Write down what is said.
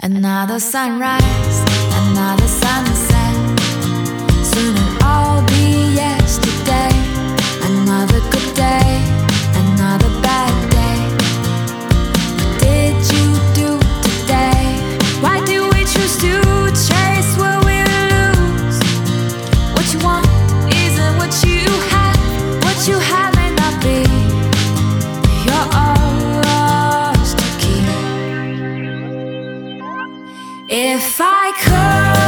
Another sunrise, another sunset. If I could